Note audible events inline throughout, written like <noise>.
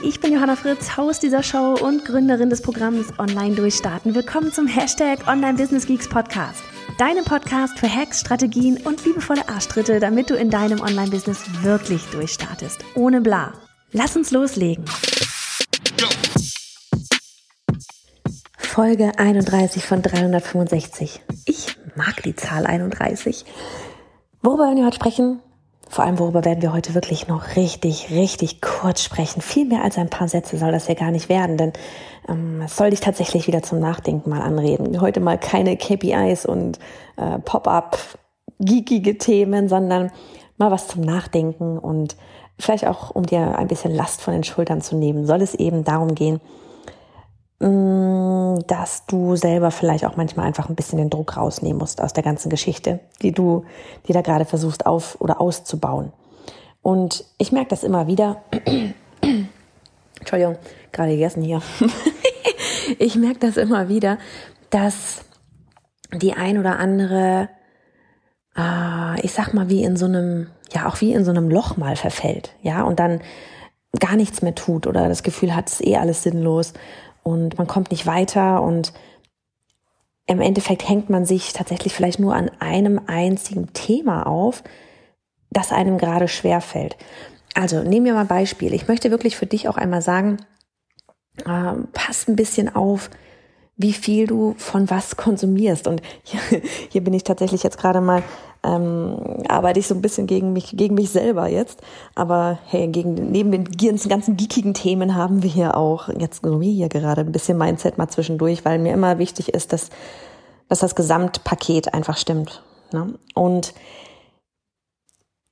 Ich bin Johanna Fritz, Haus dieser Show und Gründerin des Programms Online Durchstarten. Willkommen zum Hashtag Online Business Geeks Podcast. Deinem Podcast für Hacks, Strategien und liebevolle Arschtritte, damit du in deinem Online-Business wirklich durchstartest. Ohne bla. Lass uns loslegen. Folge 31 von 365. Ich mag die Zahl 31. Worüber wollen wir heute sprechen? Vor allem, worüber werden wir heute wirklich noch richtig, richtig kurz sprechen. Viel mehr als ein paar Sätze soll das ja gar nicht werden, denn ähm, es soll dich tatsächlich wieder zum Nachdenken mal anreden. Heute mal keine KPIs und äh, Pop-up, geekige Themen, sondern mal was zum Nachdenken und vielleicht auch, um dir ein bisschen Last von den Schultern zu nehmen, soll es eben darum gehen, dass du selber vielleicht auch manchmal einfach ein bisschen den Druck rausnehmen musst aus der ganzen Geschichte, die du, die da gerade versuchst auf oder auszubauen. Und ich merke das immer wieder. <clears throat> Entschuldigung, gerade gegessen hier. <laughs> ich merke das immer wieder, dass die ein oder andere, äh, ich sag mal, wie in so einem, ja, auch wie in so einem Loch mal verfällt, ja, und dann gar nichts mehr tut oder das Gefühl hat, es ist eh alles sinnlos und man kommt nicht weiter und im Endeffekt hängt man sich tatsächlich vielleicht nur an einem einzigen Thema auf, das einem gerade schwer fällt. Also nehmen wir mal Beispiel. Ich möchte wirklich für dich auch einmal sagen, äh, pass ein bisschen auf, wie viel du von was konsumierst. Und hier, <laughs> hier bin ich tatsächlich jetzt gerade mal ähm, arbeite ich so ein bisschen gegen mich, gegen mich selber jetzt. Aber hey, gegen, neben den ganzen geekigen Themen haben wir hier auch, jetzt so wie hier gerade, ein bisschen Mindset mal zwischendurch, weil mir immer wichtig ist, dass, dass das Gesamtpaket einfach stimmt. Ne? Und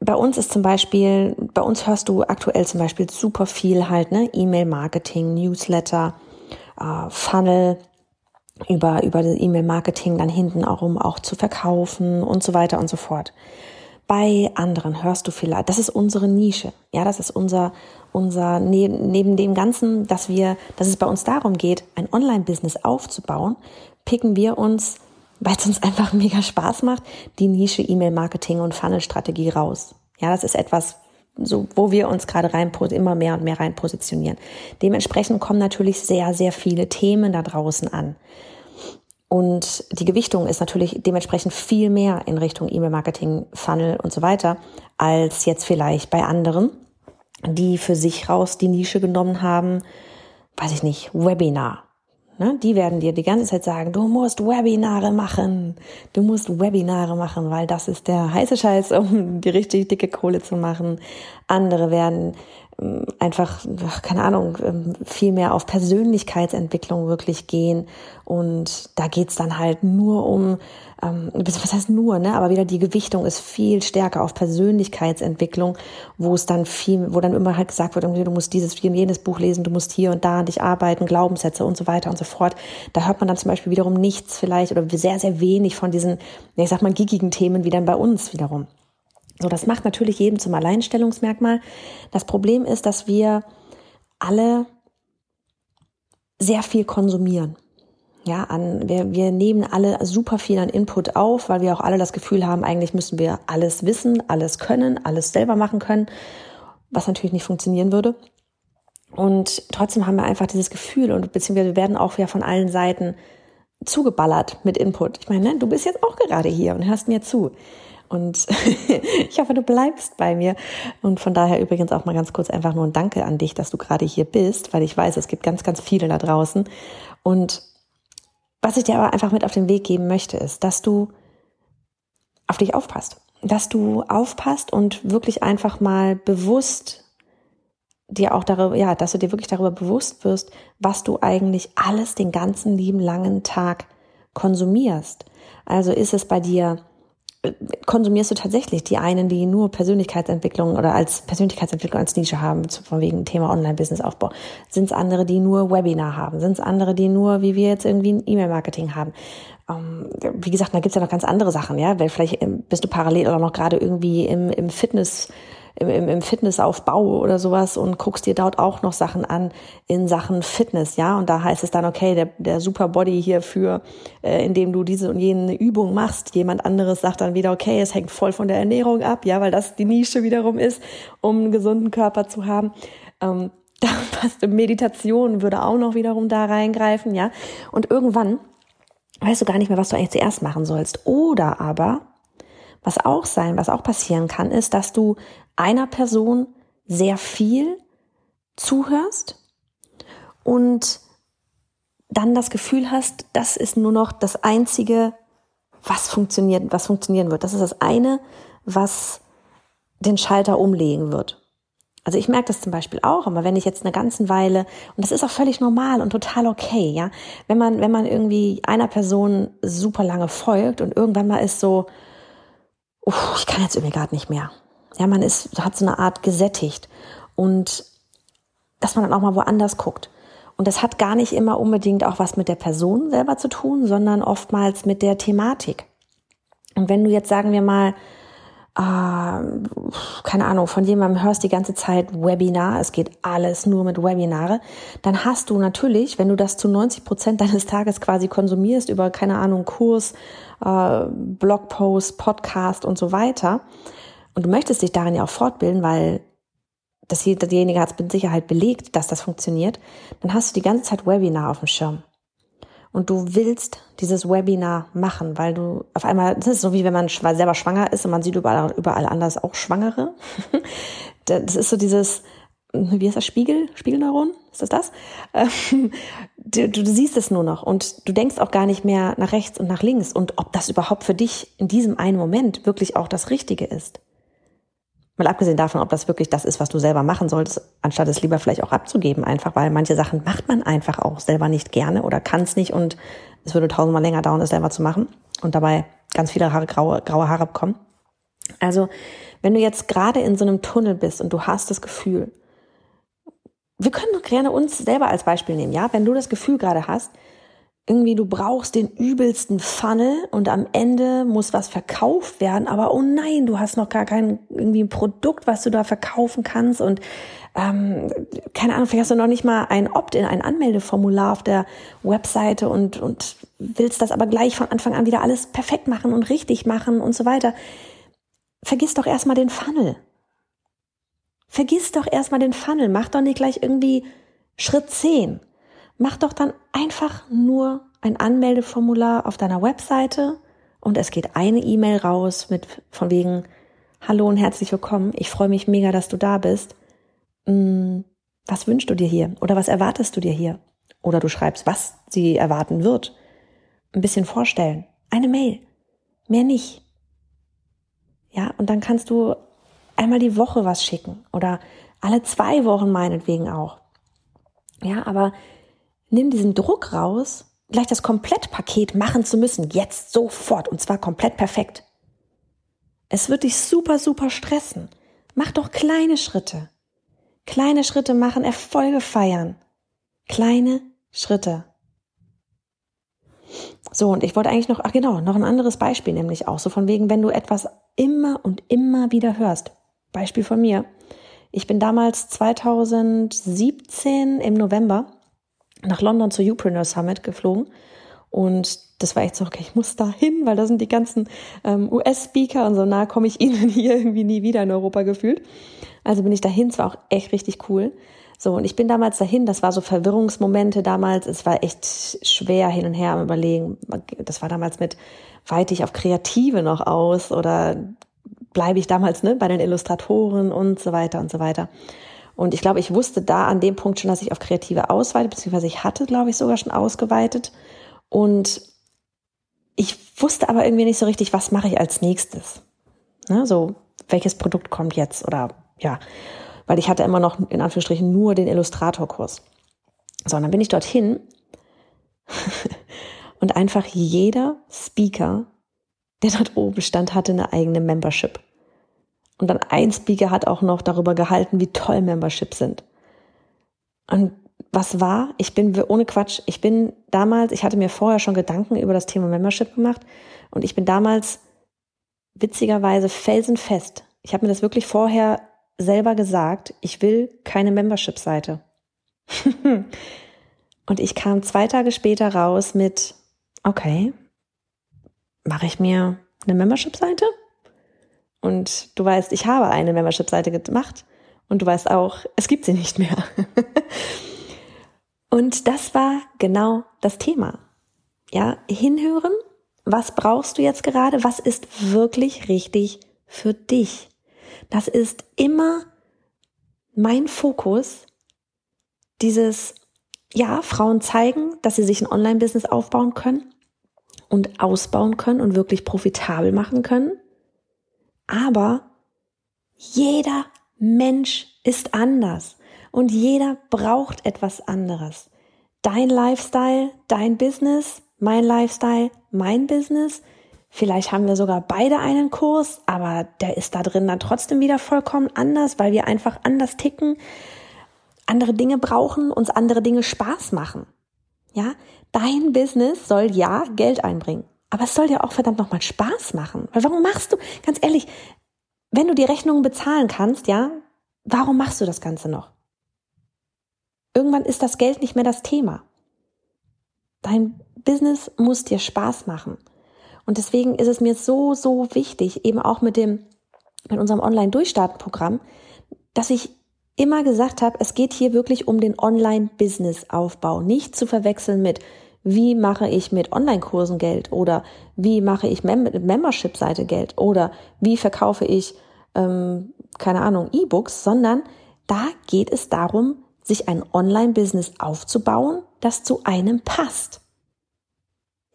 bei uns ist zum Beispiel, bei uns hörst du aktuell zum Beispiel super viel halt, ne, E-Mail-Marketing, Newsletter, äh, Funnel, über, über das E-Mail-Marketing dann hinten auch um auch zu verkaufen und so weiter und so fort. Bei anderen hörst du vielleicht, das ist unsere Nische. Ja, das ist unser, unser, neben, neben dem Ganzen, dass wir, dass es bei uns darum geht, ein Online-Business aufzubauen, picken wir uns, weil es uns einfach mega Spaß macht, die Nische E-Mail-Marketing und Funnel-Strategie raus. Ja, das ist etwas, so, wo wir uns gerade rein, immer mehr und mehr rein positionieren. Dementsprechend kommen natürlich sehr, sehr viele Themen da draußen an. Und die Gewichtung ist natürlich dementsprechend viel mehr in Richtung E-Mail-Marketing, Funnel und so weiter, als jetzt vielleicht bei anderen, die für sich raus die Nische genommen haben, weiß ich nicht, Webinar. Ne? Die werden dir die ganze Zeit sagen, du musst Webinare machen. Du musst Webinare machen, weil das ist der heiße Scheiß, <laughs> um die richtig dicke Kohle zu machen. Andere werden einfach, keine Ahnung, ähm, viel mehr auf Persönlichkeitsentwicklung wirklich gehen. Und da geht's dann halt nur um ähm, was heißt nur, ne? Aber wieder die Gewichtung ist viel stärker auf Persönlichkeitsentwicklung, wo es dann viel, wo dann immer halt gesagt wird, du musst dieses, jenes Buch lesen, du musst hier und da an dich arbeiten, Glaubenssätze und so weiter und so fort. Da hört man dann zum Beispiel wiederum nichts vielleicht oder sehr, sehr wenig von diesen, ich sag mal, giggigen Themen wie dann bei uns wiederum. So, das macht natürlich jedem zum Alleinstellungsmerkmal. Das Problem ist, dass wir alle sehr viel konsumieren ja, an, wir, wir nehmen alle super viel an Input auf, weil wir auch alle das Gefühl haben, eigentlich müssen wir alles wissen, alles können, alles selber machen können, was natürlich nicht funktionieren würde. Und trotzdem haben wir einfach dieses Gefühl und beziehungsweise wir werden auch ja von allen Seiten zugeballert mit Input. Ich meine, ne, du bist jetzt auch gerade hier und hörst mir zu. Und <laughs> ich hoffe, du bleibst bei mir. Und von daher übrigens auch mal ganz kurz einfach nur ein Danke an dich, dass du gerade hier bist, weil ich weiß, es gibt ganz, ganz viele da draußen. Und was ich dir aber einfach mit auf den Weg geben möchte, ist, dass du auf dich aufpasst. Dass du aufpasst und wirklich einfach mal bewusst dir auch darüber, ja, dass du dir wirklich darüber bewusst wirst, was du eigentlich alles den ganzen lieben langen Tag konsumierst. Also ist es bei dir konsumierst du tatsächlich die einen, die nur Persönlichkeitsentwicklung oder als Persönlichkeitsentwicklung als Nische haben, von wegen Thema Online-Business-Aufbau? Sind es andere, die nur Webinar haben? Sind es andere, die nur, wie wir jetzt irgendwie ein E-Mail-Marketing haben? Ähm, wie gesagt, da gibt's ja noch ganz andere Sachen, ja. Weil vielleicht ähm, bist du parallel oder noch gerade irgendwie im, im Fitness- im, im, im Fitnessaufbau oder sowas und guckst dir dort auch noch Sachen an in Sachen Fitness, ja. Und da heißt es dann, okay, der, der Super Body hier für, äh, indem du diese und jene Übung machst. Jemand anderes sagt dann wieder, okay, es hängt voll von der Ernährung ab, ja, weil das die Nische wiederum ist, um einen gesunden Körper zu haben. Ähm, <laughs> da passt Meditation würde auch noch wiederum da reingreifen, ja. Und irgendwann weißt du gar nicht mehr, was du eigentlich zuerst machen sollst. Oder aber, was auch sein, was auch passieren kann, ist, dass du einer Person sehr viel zuhörst und dann das Gefühl hast, das ist nur noch das einzige, was funktioniert, was funktionieren wird. Das ist das eine, was den Schalter umlegen wird. Also ich merke das zum Beispiel auch, aber wenn ich jetzt eine ganze Weile, und das ist auch völlig normal und total okay, ja, wenn man, wenn man irgendwie einer Person super lange folgt und irgendwann mal ist so, uff, ich kann jetzt irgendwie gerade nicht mehr. Ja, man ist, hat so eine Art gesättigt und dass man dann auch mal woanders guckt. Und das hat gar nicht immer unbedingt auch was mit der Person selber zu tun, sondern oftmals mit der Thematik. Und wenn du jetzt, sagen wir mal, äh, keine Ahnung, von jemandem hörst die ganze Zeit Webinar, es geht alles nur mit Webinare, dann hast du natürlich, wenn du das zu 90 Prozent deines Tages quasi konsumierst über, keine Ahnung, Kurs, äh, Blogpost, Podcast und so weiter, und du möchtest dich darin ja auch fortbilden, weil das derjenige hat es mit Sicherheit belegt, dass das funktioniert, dann hast du die ganze Zeit Webinar auf dem Schirm und du willst dieses Webinar machen, weil du auf einmal, das ist so wie wenn man selber schwanger ist und man sieht überall, überall anders auch Schwangere. <laughs> Das ist so dieses, wie heißt das, Spiegel, Spiegelneuron? Ist das das? Ähm, du, du siehst es nur noch und du denkst auch gar nicht mehr nach rechts und nach links und ob das überhaupt für dich in diesem einen Moment wirklich auch das Richtige ist. Mal abgesehen davon, ob das wirklich das ist, was du selber machen solltest, anstatt es lieber vielleicht auch abzugeben, einfach, weil manche Sachen macht man einfach auch selber nicht gerne oder kann es nicht und es würde tausendmal länger dauern, es selber zu machen und dabei ganz viele Haare, graue, graue Haare bekommen. Also, wenn du jetzt gerade in so einem Tunnel bist und du hast das Gefühl, wir können gerne uns selber als Beispiel nehmen, ja, wenn du das Gefühl gerade hast, irgendwie du brauchst den übelsten Funnel und am Ende muss was verkauft werden, aber oh nein, du hast noch gar kein irgendwie ein Produkt, was du da verkaufen kannst und ähm, keine Ahnung, vielleicht hast du noch nicht mal ein Opt-in, ein Anmeldeformular auf der Webseite und, und willst das aber gleich von Anfang an wieder alles perfekt machen und richtig machen und so weiter. Vergiss doch erstmal den Funnel. Vergiss doch erstmal den Funnel. Mach doch nicht gleich irgendwie Schritt 10 mach doch dann einfach nur ein Anmeldeformular auf deiner Webseite und es geht eine E-Mail raus mit von wegen Hallo und herzlich willkommen. Ich freue mich mega, dass du da bist. Hm, was wünschst du dir hier? Oder was erwartest du dir hier? Oder du schreibst, was sie erwarten wird. Ein bisschen vorstellen. Eine Mail. Mehr nicht. Ja, und dann kannst du einmal die Woche was schicken oder alle zwei Wochen meinetwegen auch. Ja, aber nimm diesen Druck raus, gleich das Komplettpaket machen zu müssen, jetzt sofort und zwar komplett perfekt. Es wird dich super, super stressen. Mach doch kleine Schritte. Kleine Schritte machen, Erfolge feiern. Kleine Schritte. So, und ich wollte eigentlich noch, ach genau, noch ein anderes Beispiel, nämlich auch so von wegen, wenn du etwas immer und immer wieder hörst. Beispiel von mir. Ich bin damals 2017 im November nach London zur Upreneur Summit geflogen. Und das war echt so, okay, ich muss da hin, weil da sind die ganzen ähm, US-Speaker und so nah komme ich ihnen <laughs> hier irgendwie nie wieder in Europa gefühlt. Also bin ich dahin, es war auch echt richtig cool. So, und ich bin damals dahin, das war so Verwirrungsmomente damals, es war echt schwer hin und her am Überlegen. Das war damals mit, weite ich auf Kreative noch aus oder bleibe ich damals ne, bei den Illustratoren und so weiter und so weiter. Und ich glaube, ich wusste da an dem Punkt schon, dass ich auf Kreative ausweite, beziehungsweise ich hatte, glaube ich, sogar schon ausgeweitet. Und ich wusste aber irgendwie nicht so richtig, was mache ich als nächstes. Ne, so, welches Produkt kommt jetzt oder ja, weil ich hatte immer noch in Anführungsstrichen nur den Illustratorkurs. So, und dann bin ich dorthin <laughs> und einfach jeder Speaker, der dort oben stand, hatte eine eigene Membership. Und dann ein Speaker hat auch noch darüber gehalten, wie toll Memberships sind. Und was war? Ich bin ohne Quatsch, ich bin damals, ich hatte mir vorher schon Gedanken über das Thema Membership gemacht und ich bin damals witzigerweise felsenfest. Ich habe mir das wirklich vorher selber gesagt, ich will keine Membership-Seite. <laughs> und ich kam zwei Tage später raus mit, okay, mache ich mir eine Membership-Seite? Und du weißt, ich habe eine Membership-Seite gemacht und du weißt auch, es gibt sie nicht mehr. <laughs> und das war genau das Thema. Ja, hinhören. Was brauchst du jetzt gerade? Was ist wirklich richtig für dich? Das ist immer mein Fokus, dieses, ja, Frauen zeigen, dass sie sich ein Online-Business aufbauen können und ausbauen können und wirklich profitabel machen können. Aber jeder Mensch ist anders und jeder braucht etwas anderes. Dein Lifestyle, dein Business, mein Lifestyle, mein Business. Vielleicht haben wir sogar beide einen Kurs, aber der ist da drin dann trotzdem wieder vollkommen anders, weil wir einfach anders ticken, andere Dinge brauchen, uns andere Dinge Spaß machen. Ja, dein Business soll ja Geld einbringen. Aber es soll dir auch verdammt nochmal Spaß machen. Weil warum machst du, ganz ehrlich, wenn du die Rechnungen bezahlen kannst, ja, warum machst du das Ganze noch? Irgendwann ist das Geld nicht mehr das Thema. Dein Business muss dir Spaß machen. Und deswegen ist es mir so, so wichtig, eben auch mit dem, mit unserem Online-Durchstarten-Programm, dass ich immer gesagt habe, es geht hier wirklich um den Online-Business-Aufbau. Nicht zu verwechseln mit, wie mache ich mit Online-Kursen Geld oder wie mache ich Mem mit Membership-Seite Geld oder wie verkaufe ich ähm, keine Ahnung, E-Books, sondern da geht es darum, sich ein Online-Business aufzubauen, das zu einem passt.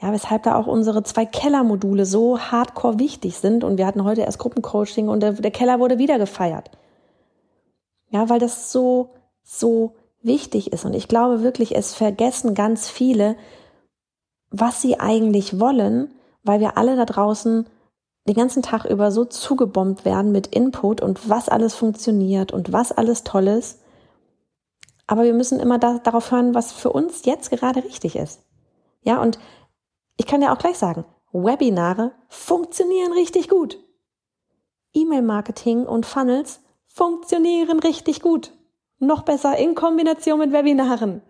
Ja, weshalb da auch unsere zwei Kellermodule so hardcore wichtig sind. Und wir hatten heute erst Gruppencoaching und der, der Keller wurde wieder gefeiert. Ja, weil das so, so wichtig ist. Und ich glaube wirklich, es vergessen ganz viele, was sie eigentlich wollen, weil wir alle da draußen den ganzen Tag über so zugebombt werden mit Input und was alles funktioniert und was alles toll ist. Aber wir müssen immer da, darauf hören, was für uns jetzt gerade richtig ist. Ja, und ich kann ja auch gleich sagen, Webinare funktionieren richtig gut. E-Mail-Marketing und Funnels funktionieren richtig gut. Noch besser in Kombination mit Webinaren.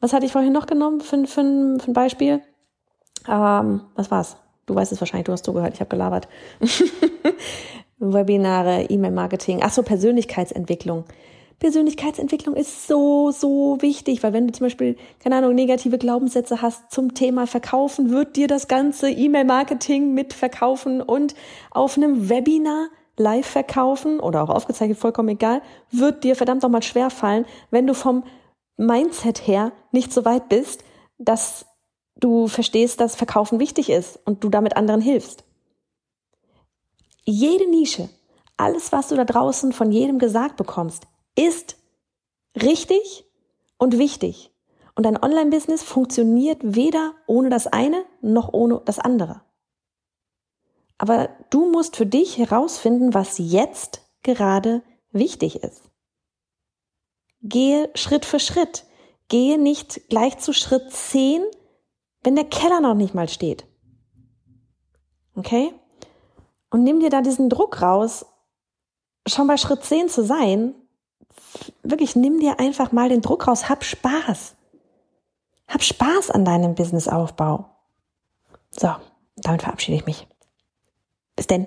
Was hatte ich vorhin noch genommen für, für, für ein Beispiel? Ähm, was war's? Du weißt es wahrscheinlich, du hast zugehört, ich habe gelabert. <laughs> Webinare, E-Mail-Marketing, ach so, Persönlichkeitsentwicklung. Persönlichkeitsentwicklung ist so, so wichtig, weil wenn du zum Beispiel, keine Ahnung, negative Glaubenssätze hast zum Thema Verkaufen, wird dir das ganze E-Mail-Marketing mit verkaufen und auf einem Webinar live verkaufen oder auch aufgezeichnet, vollkommen egal, wird dir verdammt nochmal schwer fallen, wenn du vom Mindset her nicht so weit bist, dass du verstehst, dass Verkaufen wichtig ist und du damit anderen hilfst. Jede Nische, alles, was du da draußen von jedem gesagt bekommst, ist richtig und wichtig. Und dein Online-Business funktioniert weder ohne das eine noch ohne das andere. Aber du musst für dich herausfinden, was jetzt gerade wichtig ist. Gehe Schritt für Schritt. Gehe nicht gleich zu Schritt 10 wenn der Keller noch nicht mal steht. Okay? Und nimm dir da diesen Druck raus, schon bei Schritt 10 zu sein. Wirklich, nimm dir einfach mal den Druck raus. Hab Spaß. Hab Spaß an deinem Businessaufbau. So, damit verabschiede ich mich. Bis denn.